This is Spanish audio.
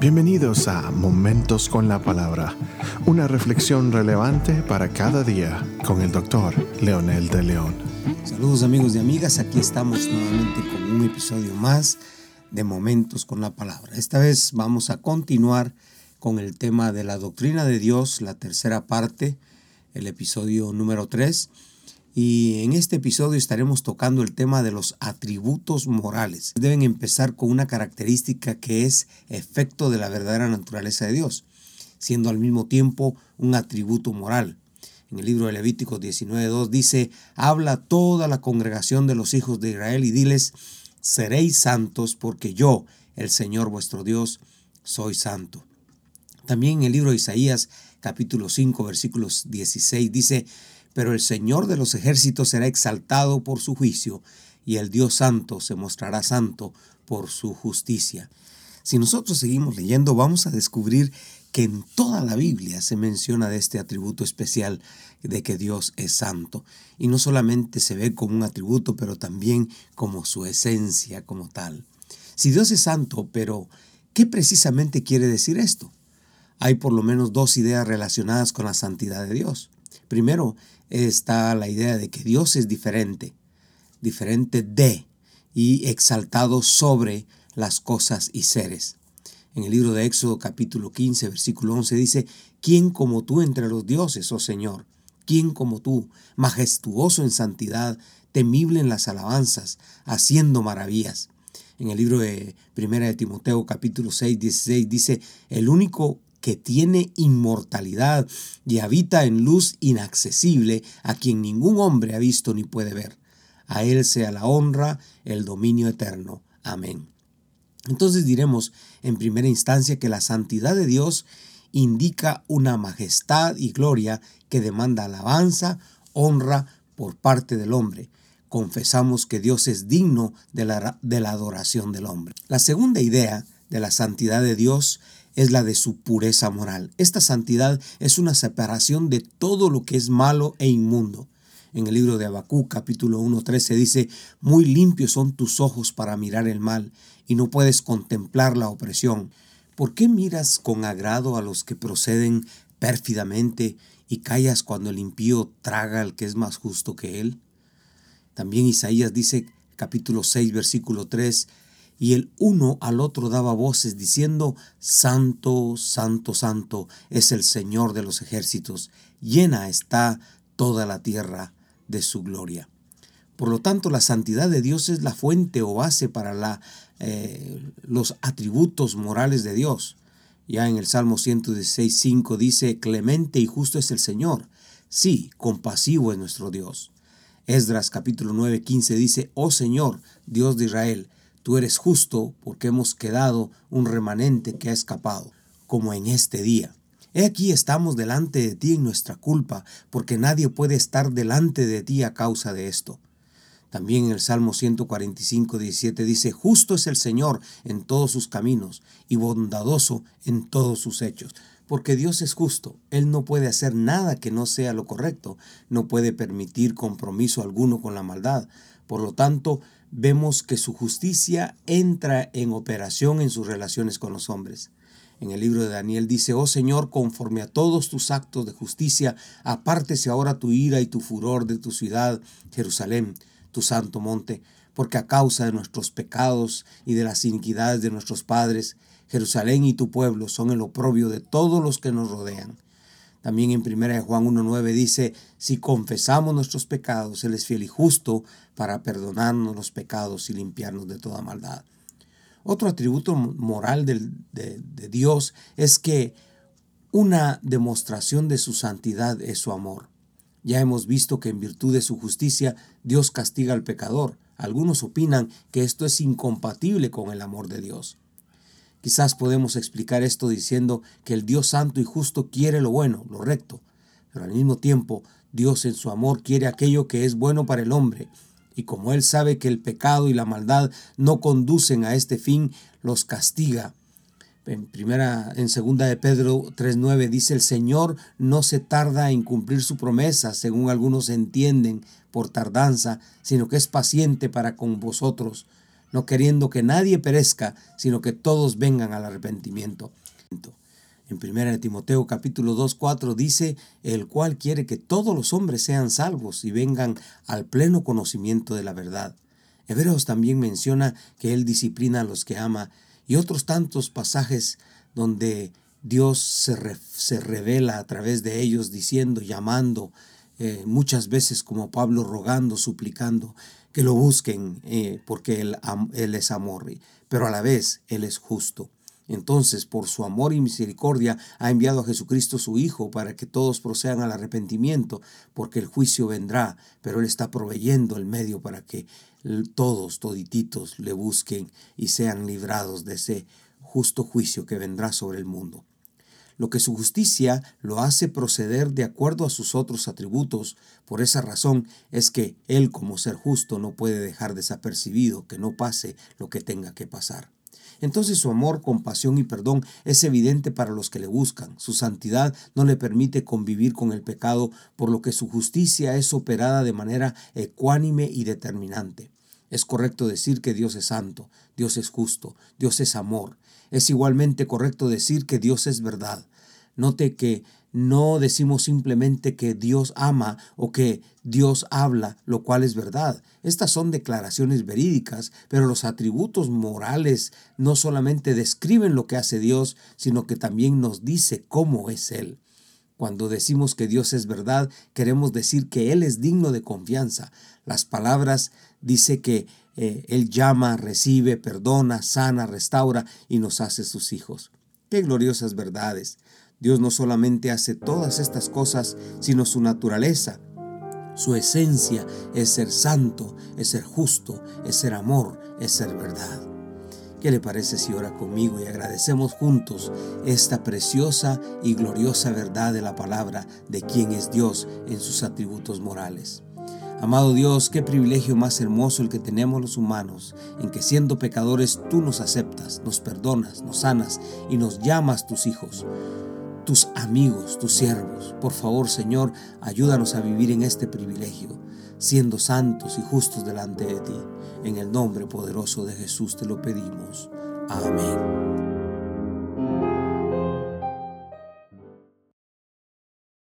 Bienvenidos a Momentos con la Palabra, una reflexión relevante para cada día con el doctor Leonel de León. Saludos amigos y amigas, aquí estamos nuevamente con un episodio más de Momentos con la Palabra. Esta vez vamos a continuar con el tema de la doctrina de Dios, la tercera parte, el episodio número 3 y en este episodio estaremos tocando el tema de los atributos morales. Deben empezar con una característica que es efecto de la verdadera naturaleza de Dios, siendo al mismo tiempo un atributo moral. En el libro de Levítico 19.2 dice, habla toda la congregación de los hijos de Israel y diles, seréis santos porque yo, el Señor vuestro Dios, soy santo. También en el libro de Isaías capítulo 5 versículos 16 dice, pero el Señor de los ejércitos será exaltado por su juicio, y el Dios santo se mostrará santo por su justicia. Si nosotros seguimos leyendo, vamos a descubrir que en toda la Biblia se menciona de este atributo especial de que Dios es santo. Y no solamente se ve como un atributo, pero también como su esencia como tal. Si Dios es santo, pero ¿qué precisamente quiere decir esto? Hay por lo menos dos ideas relacionadas con la santidad de Dios. Primero está la idea de que Dios es diferente, diferente de y exaltado sobre las cosas y seres. En el libro de Éxodo capítulo 15, versículo 11 dice, ¿quién como tú entre los dioses, oh Señor? ¿Quién como tú, majestuoso en santidad, temible en las alabanzas, haciendo maravillas? En el libro de Primera de Timoteo capítulo 6, 16 dice, el único que tiene inmortalidad y habita en luz inaccesible, a quien ningún hombre ha visto ni puede ver. A Él sea la honra, el dominio eterno. Amén. Entonces diremos en primera instancia que la santidad de Dios indica una majestad y gloria que demanda alabanza, honra por parte del hombre. Confesamos que Dios es digno de la, de la adoración del hombre. La segunda idea de la santidad de Dios es la de su pureza moral. Esta santidad es una separación de todo lo que es malo e inmundo. En el libro de Abacú, capítulo 1.13 dice, Muy limpios son tus ojos para mirar el mal, y no puedes contemplar la opresión. ¿Por qué miras con agrado a los que proceden pérfidamente y callas cuando el impío traga al que es más justo que él? También Isaías dice, capítulo 6, versículo 3, y el uno al otro daba voces diciendo, Santo, Santo, Santo es el Señor de los ejércitos, llena está toda la tierra de su gloria. Por lo tanto, la santidad de Dios es la fuente o base para la, eh, los atributos morales de Dios. Ya en el Salmo 116.5 dice, Clemente y justo es el Señor. Sí, compasivo es nuestro Dios. Esdras capítulo 9.15 dice, Oh Señor, Dios de Israel, Tú eres justo porque hemos quedado un remanente que ha escapado, como en este día. He aquí estamos delante de ti en nuestra culpa, porque nadie puede estar delante de ti a causa de esto. También en el Salmo 145, 17 dice, Justo es el Señor en todos sus caminos y bondadoso en todos sus hechos. Porque Dios es justo, Él no puede hacer nada que no sea lo correcto, no puede permitir compromiso alguno con la maldad. Por lo tanto, vemos que su justicia entra en operación en sus relaciones con los hombres. En el libro de Daniel dice, oh Señor, conforme a todos tus actos de justicia, apártese ahora tu ira y tu furor de tu ciudad, Jerusalén, tu santo monte, porque a causa de nuestros pecados y de las iniquidades de nuestros padres, Jerusalén y tu pueblo son el oprobio de todos los que nos rodean. También en 1 Juan 1.9 dice, si confesamos nuestros pecados, Él es fiel y justo para perdonarnos los pecados y limpiarnos de toda maldad. Otro atributo moral de, de Dios es que una demostración de su santidad es su amor. Ya hemos visto que en virtud de su justicia Dios castiga al pecador. Algunos opinan que esto es incompatible con el amor de Dios. Quizás podemos explicar esto diciendo que el Dios santo y justo quiere lo bueno, lo recto, pero al mismo tiempo Dios en su amor quiere aquello que es bueno para el hombre, y como Él sabe que el pecado y la maldad no conducen a este fin, los castiga. En primera, en segunda de Pedro 3.9 dice, el Señor no se tarda en cumplir su promesa, según algunos entienden por tardanza, sino que es paciente para con vosotros, no queriendo que nadie perezca, sino que todos vengan al arrepentimiento. En 1 Timoteo capítulo 2, 4 dice, el cual quiere que todos los hombres sean salvos y vengan al pleno conocimiento de la verdad. Hebreos también menciona que Él disciplina a los que ama y otros tantos pasajes donde Dios se, se revela a través de ellos diciendo, llamando, eh, muchas veces como Pablo rogando, suplicando que lo busquen eh, porque él, él es amor, pero a la vez Él es justo. Entonces, por su amor y misericordia, ha enviado a Jesucristo su Hijo para que todos procedan al arrepentimiento, porque el juicio vendrá, pero Él está proveyendo el medio para que todos, todititos, le busquen y sean librados de ese justo juicio que vendrá sobre el mundo. Lo que su justicia lo hace proceder de acuerdo a sus otros atributos, por esa razón es que Él como ser justo no puede dejar desapercibido que no pase lo que tenga que pasar. Entonces su amor, compasión y perdón es evidente para los que le buscan. Su santidad no le permite convivir con el pecado, por lo que su justicia es operada de manera ecuánime y determinante. Es correcto decir que Dios es santo, Dios es justo, Dios es amor. Es igualmente correcto decir que Dios es verdad. Note que no decimos simplemente que Dios ama o que Dios habla, lo cual es verdad. Estas son declaraciones verídicas, pero los atributos morales no solamente describen lo que hace Dios, sino que también nos dice cómo es Él. Cuando decimos que Dios es verdad, queremos decir que Él es digno de confianza. Las palabras dice que eh, Él llama, recibe, perdona, sana, restaura y nos hace sus hijos. Qué gloriosas verdades. Dios no solamente hace todas estas cosas, sino su naturaleza. Su esencia es ser santo, es ser justo, es ser amor, es ser verdad. ¿Qué le parece si ora conmigo y agradecemos juntos esta preciosa y gloriosa verdad de la palabra de quién es Dios en sus atributos morales? Amado Dios, qué privilegio más hermoso el que tenemos los humanos, en que siendo pecadores tú nos aceptas, nos perdonas, nos sanas y nos llamas tus hijos tus amigos, tus siervos. Por favor, Señor, ayúdanos a vivir en este privilegio, siendo santos y justos delante de ti. En el nombre poderoso de Jesús te lo pedimos. Amén.